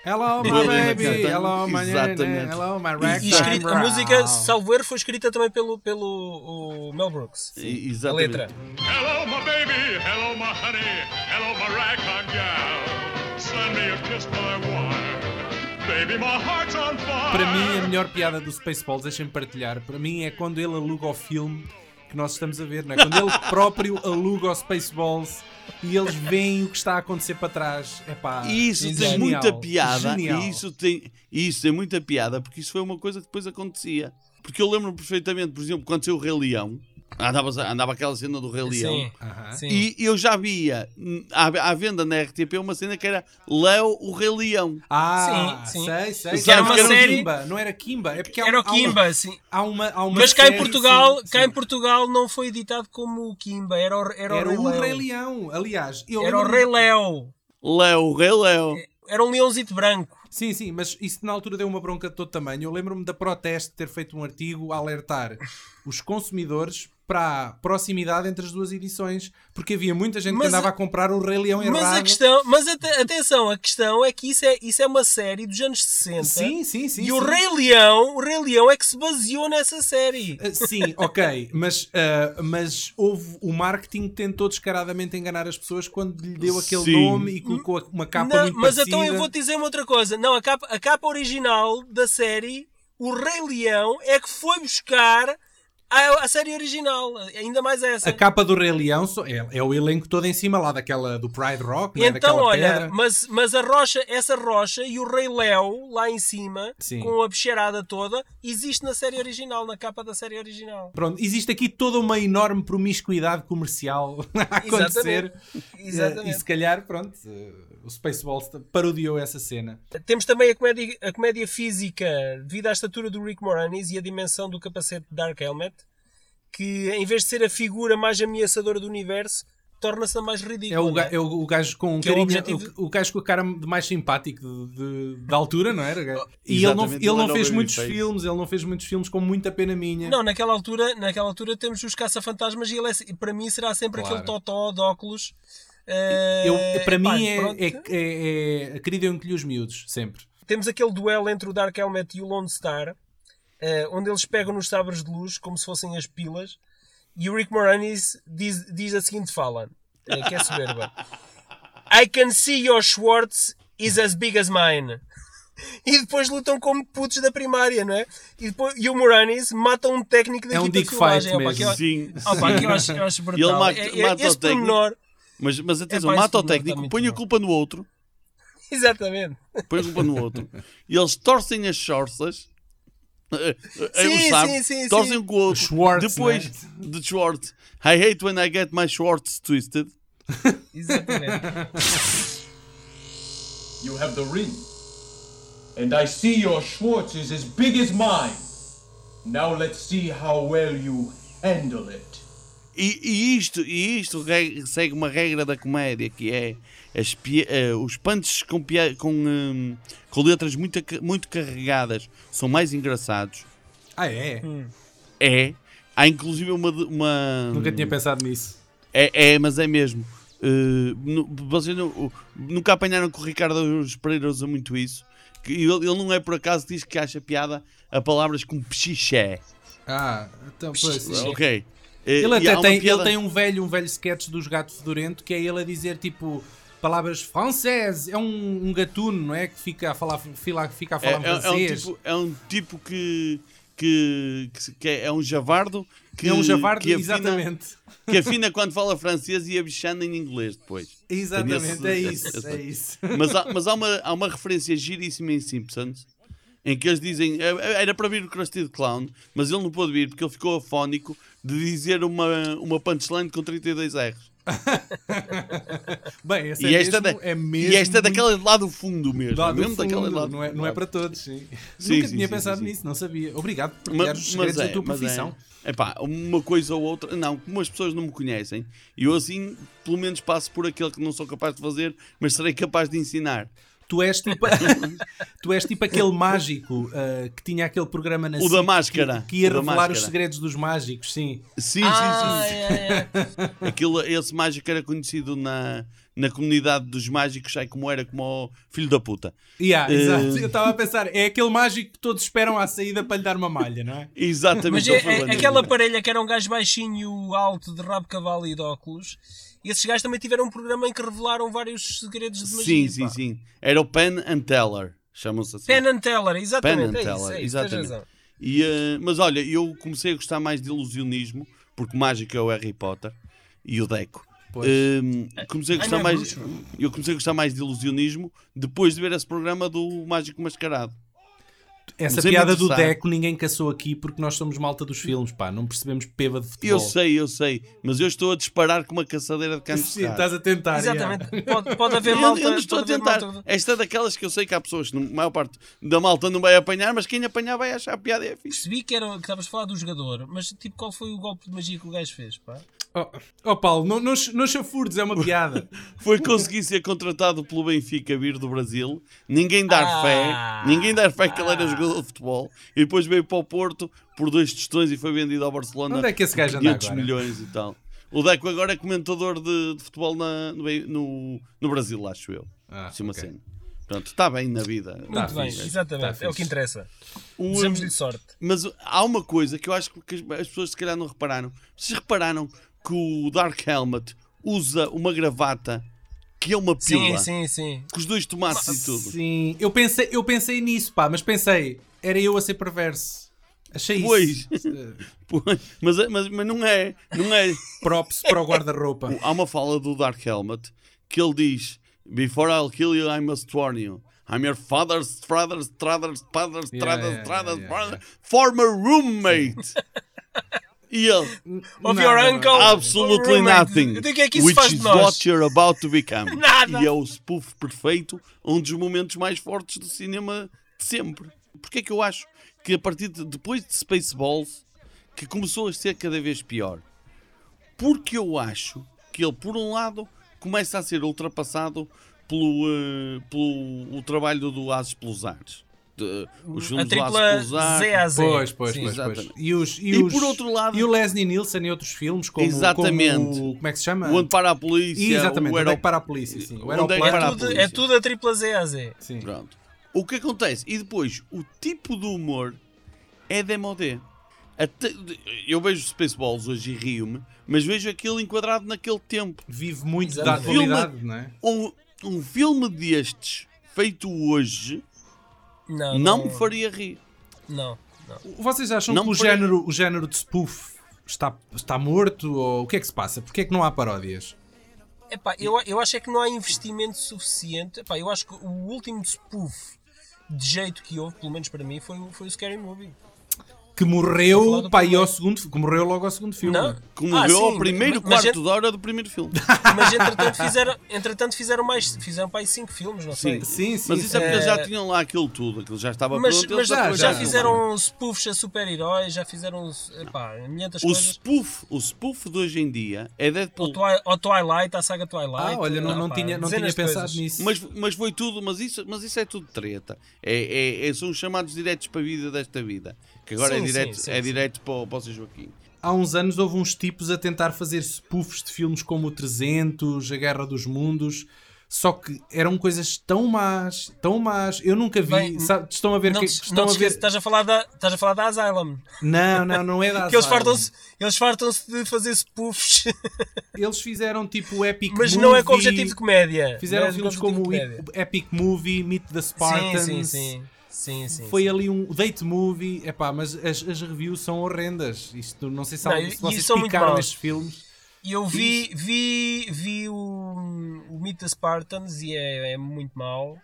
Hello, my baby, hello, my Exatamente. hello, my ragtime e escrito- a música, salvo erro, foi escrita também pelo, pelo o Mel Brooks. E- A Exatamente. letra. Hello, my baby. Hello, my honey. Hello, my ragtime gal. Send me a kiss, my wine. Baby, my heart's on fire. Para mim, a melhor piada do Spaceballs, deixem-me partilhar, para mim é quando ele aluga o filme que nós estamos a ver, não é? Quando ele próprio aluga o Spaceballs e eles veem o que está a acontecer para trás. É pá, E isso tem genial, muita piada. genial. Isso tem, isso tem muita piada porque isso foi uma coisa que depois acontecia. Porque eu lembro perfeitamente, por exemplo, quando saiu o Rei Leão, andava, andava aquela cena do Rei Leão. Sim, Aham. sim. E eu já via hum, à, à venda na RTP uma cena que era Léo o Rei Leão. Ah, Sim, sim. sei, sei. Sabe Era uma que era série. Kimba. Kimba, não era Kimba. É porque há, Era o há uma- Kimba, sim. Há uma, há uma Mas cá em Portugal, sim, cá em Portugal não foi editado como o Kimba, era o, era Era o o Rei Rei Leão. Leão. Aliás, eu Era o Rei Léo. Léo, o Rei Léo. Era um leãozito branco. Sim, sim, mas isso na altura deu uma bronca de todo tamanho. Eu lembro-me da Proteste ter feito um artigo a alertar os consumidores para a proximidade entre as duas edições, porque havia muita gente que Mas andava a- comprar o Rei Leão Mas errado. a questão, mas ate- atenção, a questão é que isso é, isso é uma série dos anos 60. Sim, sim, sim. e o sim. Rei Leão, o Rei Leão é que se baseou nessa série. Ah, Sim, ok, mas, ah, mas houve o marketing que tentou descaradamente enganar as pessoas quando lhe deu aquele Sim. nome e colocou uma capa Não, muito mas parecida. então eu vou te dizer uma outra coisa. Não, a capa, a capa original da série, o Rei Leão, é que foi buscar a, a série original. Ainda mais essa. A capa do Rei Leão é, é o elenco todo em cima lá daquela do Pride Rock, é? Então, daquela olha, pedra. mas, mas a rocha, essa rocha e o Rei Léo lá em cima, Sim. com a bicheirada toda, existe na série original, na capa da série original. Pronto, existe aqui toda uma enorme promiscuidade comercial a acontecer. Exatamente. Eh, E se calhar, pronto, eh, o Spaceballs parodiou essa cena. Temos também a comédia, a comédia física devido à estatura do Rick Moranis e a dimensão do capacete de Dark Helmet, que em vez de ser a figura mais ameaçadora do universo, torna-se a mais ridícula. É o, ga- é o, o gajo com Que é o carinha, objetivo- o, o gajo com a cara de mais simpático de, de- da altura, não era? E ele não, ele não o fez muitos babyface. filmes, ele não fez muitos filmes com muita pena minha. Não, naquela altura, naquela altura temos os caça-fantasmas e ele é- para mim será sempre Claro. aquele totó de óculos. eh, Eu, para epá, mim é, é, é, é querida eu encolhi os miúdos, sempre. Temos aquele duelo entre o Dark Helmet e o Lone Star, eh, onde eles pegam nos sabres de luz como se fossem as pilas, e o Rick Moranis diz, diz a seguinte fala, eh, que é soberba. I can see your Schwartz is as big as mine. E depois lutam como putos da primária, não é? E, depois, e o Moranis mata um técnico da É um equipa de dick fight Opa, que eu- Sim. opa, que eu acho, eu acho brutal. Ele mata- É- é- mata o técnico. pormenor, Mas, mas atenção, É mata o filme técnico, põe a culpa no outro, exatamente. põe a culpa no outro. E eles torcem as chorças. Sim, o sabre, sim, sim, torcem sim. um com o outro. Schwartz, Depois né? de Schwartz. I hate when I get my Schwartz twisted. Exatamente. You have the ring. And I see your Schwartz is as big as mine. Now let's see how well you handle it. E, e isto, e isto segue uma regra da comédia que é as eh, os punches com, com, hum, com letras muito, muito carregadas são mais engraçados. Ah, é? É. Há inclusive uma. uma Nunca tinha pensado nisso. É, é, mas é mesmo. Uh, vocês nu- nunca apanharam que o Ricardo Pereira usa muito isso. Que ele, ele não é por acaso que diz que acha piada a palavras como psiché. Ah, então, pois. sim. Ok. Ele até tem, piada- ele tem um velho, um velho sketch dos Gato Fedorento que é ele a dizer tipo palavras francês. É um, um gatuno, não é? Que fica a falar, fica, a É, falar é- é um francês. tipo, é um tipo que, que, que, é, é um javardo. Que, é um javardo, que afina, exatamente. Que afina quando fala francês e abichando em inglês depois. Exatamente, é esse- isso, esse- é isso. Mas, há, mas há, uma, há uma referência giríssima em Simpsons em que eles dizem. Era para vir o Krusty the Clown, mas ele não pôde vir porque ele ficou afónico de dizer uma, uma punchline com 32 R's. Bem, esse E é, esta, mesmo, da- é mesmo e esta é daquela lá do fundo mesmo. lá do mesmo daquela fundo, lá do não, é, não é para todos, sim. Sim, Nunca sim, tinha sim, pensado nisso, não sabia. Obrigado por partilhar os segredos da tua mas profissão. É, epá, uma coisa ou outra, não, como as pessoas não me conhecem, eu assim, pelo menos passo por aquilo que não sou capaz de fazer, mas serei capaz de ensinar. Tu és tipo, tu és tipo aquele mágico ah, que tinha aquele programa na O da máscara. que, que ia revelar máscara. os segredos dos mágicos, sim. Sim, Ah, sim, sim. é, é. Aquilo, esse mágico era conhecido na, na comunidade dos mágicos, aí como era como o filho da puta. Yeah, exato. Eu estava a pensar, é aquele mágico que todos esperam à saída para lhe dar uma malha, não é? Exatamente. Mas é, é- aquela parelha que era um gajo baixinho, alto, de rabo de cavalo e de óculos. E esses gajos também tiveram um programa em que revelaram vários segredos de magia. Sim, sim, pá. sim. Era o Penn and Teller, chamam-se assim. Penn and Teller, exatamente. Penn and é isso, Teller, é isso, tens exatamente. razão. E, eh, mas olha, eu comecei a gostar mais de ilusionismo, porque o mágico é o Harry Potter e o Deco. Pois. Eh, comecei a Ai, gostar não é mais. bruxo. Eu comecei a gostar mais de ilusionismo depois de ver esse programa do Mágico Mascarado. Essa Comecei-me piada do. Deco ninguém caçou aqui porque nós somos malta dos filmes, pá, não percebemos peva de futebol. Eu sei, eu sei, mas eu estou a disparar com uma caçadeira de canos Sim, estás a tentar. Exatamente. Pode, pode haver Eu, malta. eu não estou a tentar. malta- Esta é daquelas que eu sei que há pessoas que, a maior parte da malta não vai apanhar, mas quem apanhar vai achar a piada é fixe. Percebi que, era, que estavas a falar do jogador, mas tipo, qual foi o golpe de magia que o gajo fez? Pá? Oh, oh, Paulo, não, não, não chafurdes, é uma piada. Foi conseguir ser contratado pelo Benfica vir do Brasil, ninguém dar Ah. fé, ninguém dar fé que ele era jogador de futebol, e depois veio para o Porto por dois tostões e foi vendido ao Barcelona Onde é que esse gajo por anda 500 agora? milhões e tal. O Deco agora é comentador de, de futebol na- no, no, no Brasil, acho eu. Ah, Assim uma ok. cena. Pronto, está bem na vida. Muito Tá bem, fixe, exatamente. tá é o que interessa. Desejamos-lhe sorte. Mas há uma coisa que eu acho que as as pessoas se calhar não repararam. Vocês repararam que o Dark Helmet usa uma gravata que é uma Sim, pila sim, sim. com os dois tomates e tudo. Sim, eu pensei, eu pensei nisso, pá, mas pensei, era eu a ser perverso. Achei Pois. isso. Pois, mas, mas, mas não é, não é. Props para o guarda-roupa. Há uma fala do Dark Helmet que ele diz: Before I'll kill you, I must warn you. I'm your father's father's father's father's Yeah, father's yeah, father's yeah, father's former roommate. e ele, Of Não, your uncle. absolutely nothing. O que é que isso which faz is de nós? what you're about to become. Nada. E é o spoof perfeito, um dos momentos mais fortes do cinema de sempre. Porquê é que eu acho que a partir de depois de Spaceballs que começou a ser cada vez pior? Porque eu acho que ele, por um lado, começa a ser ultrapassado pelo, eh, pelo o trabalho do Ases pelos Ares. Os A filmes do pelos Ares. Z a Z. Pois, pois, Sim. pois, pois. E, os, e, E os- por outro lado- E o Leslie Nielsen em outros filmes, como. Exatamente. Como, como é que se chama? O Onde para a Polícia. Exatamente, o onde é que para a polícia, sim. O Onde é para a Tudo- polícia. é tudo a tripla Z a Z. Sim. Pronto. O que acontece? E depois, o tipo de humor é demodé. Até- eu vejo Spaceballs hoje e rio-me, mas vejo aquilo enquadrado naquele tempo. Vive muito da atualidade, não é? Um, um filme destes, feito hoje, Não, não, me faria rir. Não, não. Vocês acham Não que o foi- género, o género de spoof está, está morto? Ou o que é que se passa? Porquê é que não há paródias? Epá, eu, eu acho é que não há investimento suficiente. Epá, eu acho que o último spoof de jeito que houve, pelo menos para mim, foi, foi o Scary Movie. Que morreu, primeiro. ao segundo, que morreu logo ao segundo filme. Não? Que Ah, morreu sim, ao primeiro quarto gente- de hora do primeiro filme. Mas entretanto fizeram, entretanto fizeram mais. Fizeram para aí 5 filmes, não sei. Sim, sim. Mas isso é porque É. eles já tinham lá aquilo tudo, aquilo já estava Mas, pronto. mas já, já- já fizeram spoofs a super-heróis, já fizeram epá, milhentas O coisas. spoof, o spoof de hoje em dia é O, Deadpool. Twi- o Twilight, a saga Twilight. Ah, olha, não, não epá, tinha, não tinha pensado coisas. nisso. Mas, mas foi tudo, mas isso, mas isso é tudo treta. É, é- é- são os chamados diretos para a vida desta vida. Que agora Sim, é direto, sim, sim, é direto para, o- para o Sr. Joaquim. Há uns anos houve uns tipos a tentar fazer spoofs de filmes como o 300, A Guerra dos Mundos, só que eram coisas tão más, tão más. Eu nunca vi. Bem, sabe, estão a ver Não, que estão não te a ver. estás a falar da, estás a falar da Asylum. Não, não, não é da Que eles Asylum. fartam-se eles fartam-se de fazer spoofs, Eles fizeram tipo Epic mas Movie. não é com objetivo de comédia. Fizeram é filmes como. Epic Movie, Meet the Spartans. Sim, sim, sim. Sim, sim, Foi sim. ali um date movie, epá, mas as, as reviews são horrendas. Isto, não sei se, Não, se vocês picaram estes filmes. E eu vi, vi, vi o, o Meet the Spartans e é, é muito mau.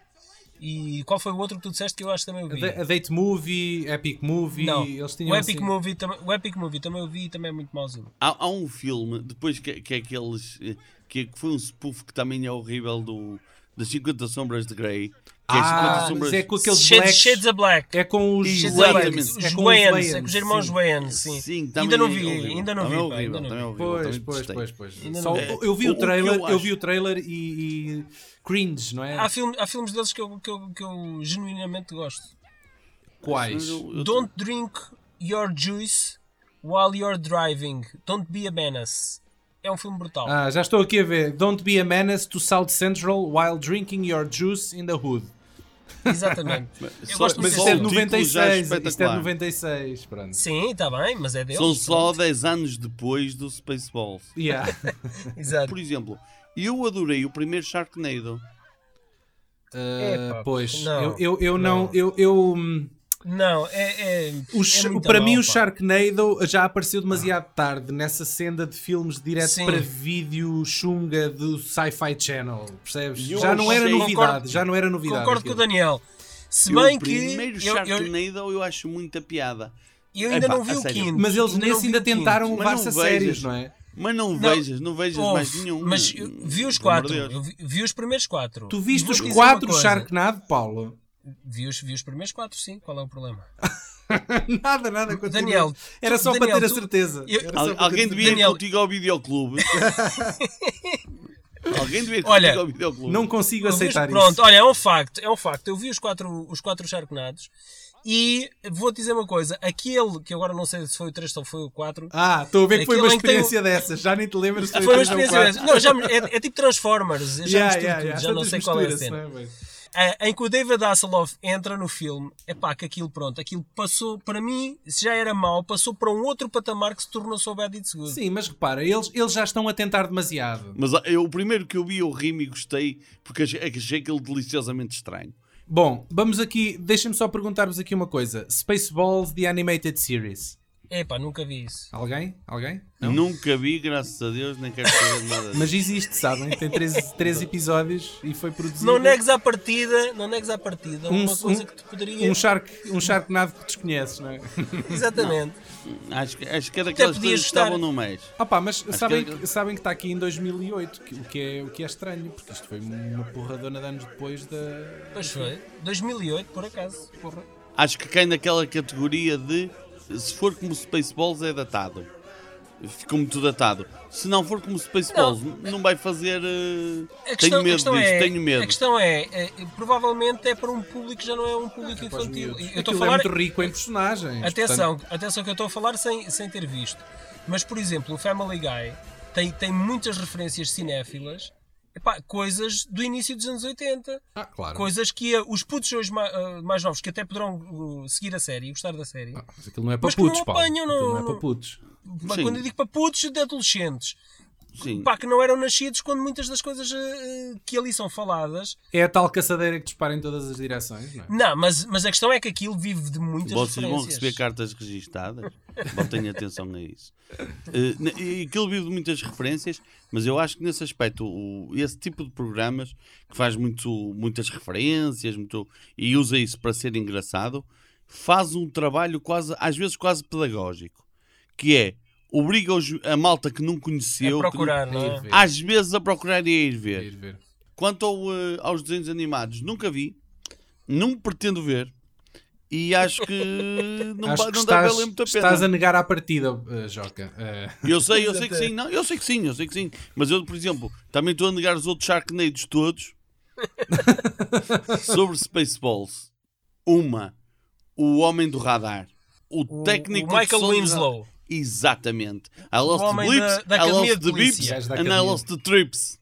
E qual foi o outro que tu disseste que eu acho que também vi? a Date Movie, Epic Movie, Não, eles tinham o, Epic assim- Movie, o Epic Movie também eu vi e também é muito mauzinho. Há, há um filme, depois que, que é aqueles. eh, Que, que foi um spoof que também é horrível do, das 50 Sombras de Grey. Que é 50 Ah, Sombras. mas é com aqueles Shades, blacks. Shades of Black. É com os Shades Wayans, É com os Wayans, é com os irmãos sim. Wayans, sim. Sim, também ainda não é vi, horrível. ainda não Também é vi. horrível, ainda não também é vi. horrível. Pois, pois, pois, pois. Ainda Só- não vi. eu vi O- trailer, eu vi o trailer e, e cringe, não é? Há, filme- há filmes deles que eu, que, eu, que eu genuinamente gosto. Quais? Don't drink your juice while you're driving. Don't be a menace. É um filme brutal. Ah, já estou aqui a ver. Don't be a menace to South Central while drinking your juice in the hood. Exatamente. Eu Só- gosto Mas muito isto é de o desse título já é 96. Isto é de espetacular. 96. Pronto. Sim, está bem, mas é deles. São só 10 anos depois do Spaceballs. Yeah. Exato. Por exemplo, eu adorei o primeiro Sharknado. Uh, pois, não, eu, eu, eu não. não. Eu, eu, hum, Não, é. é, o é para mau, mim, o pá. Sharknado já apareceu demasiado tarde nessa senda de filmes direto Sim. para vídeo chunga do Sci-Fi Channel. Percebes? Eu Já não era novidade. Concordo- já não era novidade. Concordo com o aquilo. Daniel. Se Eu, bem o que. primeiro Eu, eu, Sharknado eu acho muita piada. eu ainda Epá, não vi o quinto. Mas eles Ainda nesse ainda o tentaram levar-se a não sérios, não é? Mas não, Não, vejas, não vejas mais nenhum. Mas eu vi os quatro. Eu vi, vi os primeiros quatro. Tu viste os quatro. Sharknado, Paulo? Vi os, vi os primeiros quatro, sim. Qual é o problema? nada, nada. continua. Daniel, Era só Daniel, para ter a certeza. eu- Al- alguém devia ir Daniel- contigo ao videoclube. alguém devia ir Olha, contigo ao videoclube. Não consigo aceitar Pronto, isso. olha, é um facto. É um facto. Eu vi os quatro, os quatro Sharknados. E vou-te dizer uma coisa. Aquele, que agora não sei se foi o 3 ou foi o 4. Ah, estou a ver que foi uma experiência dessas. Já nem te lembras se foi, Foi uma experiência. quatro. Não, já, é, é tipo Transformers. Eu já Yeah, misturo yeah, tudo, yeah. já não sei qual é a cena. não é, mas- em que o David Hasselhoff entra no filme, é pá, que aquilo pronto, aquilo passou, para mim, se já era mau, passou para um outro patamar que se tornou so bad it's good. Sim, mas repara, eles, eles já estão a tentar demasiado. Mas ah, eu, o primeiro que eu vi, eu ri-me e gostei, porque achei, achei aquilo deliciosamente estranho. Bom, vamos aqui. Deixem-me só perguntar-vos aqui uma coisa: Spaceballs, The Animated Series. É pá, nunca vi isso. Alguém? Alguém? Não? Nunca vi, graças a Deus, nem quero saber de nada disso. Mas existe, sabem? Tem três, três episódios e foi produzido. Não negues à partida, não negues à partida, um, uma coisa um- que tu poderia. um, shark, um Sharknado que desconheces, não é? Exatamente. Acho, que- acho que é daquelas coisas que gostar. estavam no mês. Ah pá, mas sabem que- que, sabem que está aqui em 2008, que- o, que é, o que é estranho, porque isto foi uma porradona de anos depois da. Pois foi. 2008, por acaso. Porra. Acho que cai naquela categoria de se for como Spaceballs é datado. Ficou muito datado. Se não for como Spaceballs, não, vai fazer. eh, questão, tenho medo disto, é, tenho medo. A questão é, é, provavelmente é para um público que já não é um público infantil. Eu estou a Aquilo falar. é muito rico em personagens. Atenção, atenção que eu estou a falar sem, sem ter visto. Mas, por exemplo, o Family Guy tem, tem muitas referências cinéfilas, epá, coisas do início dos anos 80. Ah, claro. Coisas que eh, os putos hoje eh, mais novos, que até poderão uh, seguir a série e gostar da série, Mas aquilo não é para Mas que não putos, Paulo. apanham, não- não é para putos. Pá, Sim. quando eu digo para putos, de adolescentes, Sim. pá, que não eram nascidos quando muitas das coisas eh, que ali são faladas. É a tal caçadeira que dispara em todas as direções, não é? Não, mas, mas a questão é que aquilo vive de muitas Vocês vão receber cartas registadas. Botem atenção a isso. E aquilo vive de muitas referências, mas eu acho que nesse aspecto, o- esse tipo de programas que faz muito, muitas referências muito, e usa isso para ser engraçado, faz um trabalho quase, às vezes quase pedagógico, que é obriga os- a malta que não conheceu, A procurar, que não é? Às vezes a procurar e a ir ver. Ir ver. Quanto ao, eh, aos desenhos animados, nunca vi, não pretendo ver. E acho que não, Acho que não estás, valer muito a pena. estás a negar à partida, eh, Joca. Eh, Eu sei, eu sei que sim, não, eu sei que sim, eu sei que sim. Mas eu, por exemplo, também estou a negar os outros Sharknados todos sobre Spaceballs. Uma, o homem do radar. O, O- técnico o Michael Winslow. Exatamente. I lost the blips, da- da I lost de the beeps, Gajo da and I lost the trips.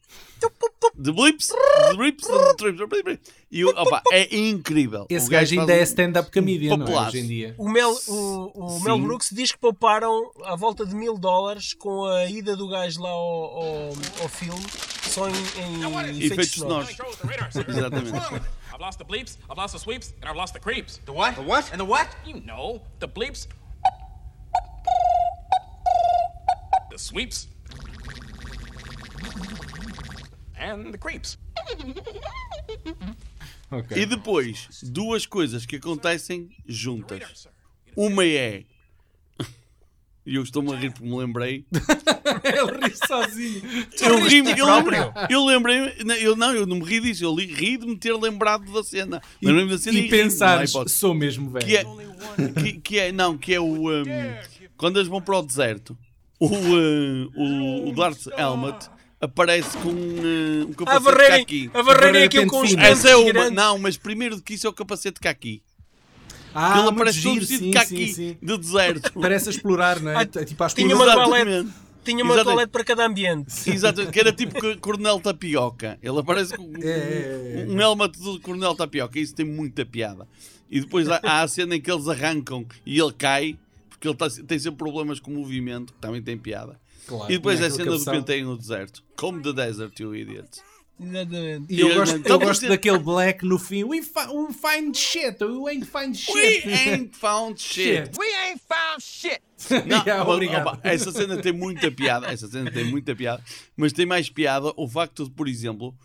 The blips, the blips the trips. E opa, é incrível. esse O gajo ainda faz é stand-up comedian, não é? Hoje em dia. O Mel, o, o Mel. Brooks diz que pouparam à volta de mil dólares com a ida do gajo lá ao, ao, ao filme, só em, em Efeitos sonoros. Exatamente. I've lost the bleeps, I've lost the sweeps, and I've lost the creeps. The what? The what? And the what? You know, the bleeps, the sweeps, and the creeps. Ok. E depois, duas coisas que acontecem juntas. Uma é. E eu estou-me a rir porque me lembrei. Ele ri sozinho. Eu ri eu, próprio? eu lembrei não, eu não, eu não me ri disso, eu li- ri de me ter lembrado da cena. Lembrei-me da cena E não há pensares, sou mesmo velho. que é, que, que é, não, que é o um, quando eles vão para o deserto, o, uh, o, o Darth Helmet aparece com uh, um A capacete varrerem, caqui. a varrerem varrer aquilo com os Essa é uma. Não, mas primeiro do que isso é o capacete caqui. Ah, que ele aparece todo giro, vestido sim, de caqui sim, sim. de deserto. Parece a explorar, não é? Ah, tipo a tinha uma Exatamente. toalete, tinha uma Exatamente. toalete para cada ambiente. Exato, que era tipo co- Coronel Tapioca. Ele aparece com É, é, é. um helmet de Coronel Tapioca. Isso tem muita piada. E depois há, há a cena em que eles arrancam e ele cai, porque ele tá- tem sempre problemas com o movimento, que também tem piada. Claro, e depois é a cena do penteio no deserto. Come the desert, you idiot. Exatamente. E eu E gosto, então eu gosto você- daquele black no fim. We, fi we find shit, we ain't find shit. We ain't found shit. We ain't found shit. Não, Yeah, obrigado. opa, essa cena tem muita piada. Essa cena tem muita piada. Mas tem mais piada o facto de, por exemplo,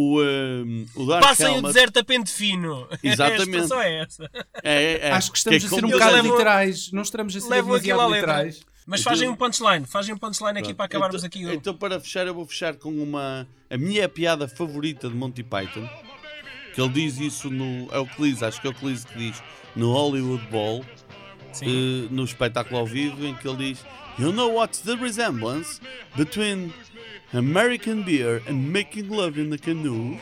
o, um, o Dark Passem o Helmet. deserto a pente fino. Exatamente. A é essa. É, é, Acho que estamos é a ser um bocado levam- literais. Não estamos a ser à demasiado literais. Mas Então- fazem um punchline. Fazem um punchline aqui para acabarmos então, aqui. o- Então, para fechar, eu vou fechar com uma. A minha piada favorita de Monty Python. Que ele diz isso no. É o Cleese, acho que é o Cleese que diz. No Hollywood Bowl. eh, no espetáculo ao vivo, em que ele diz: You know what's the resemblance between American beer and making love in a canoe?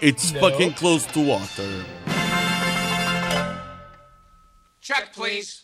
It's No. fucking close to water. Check, please.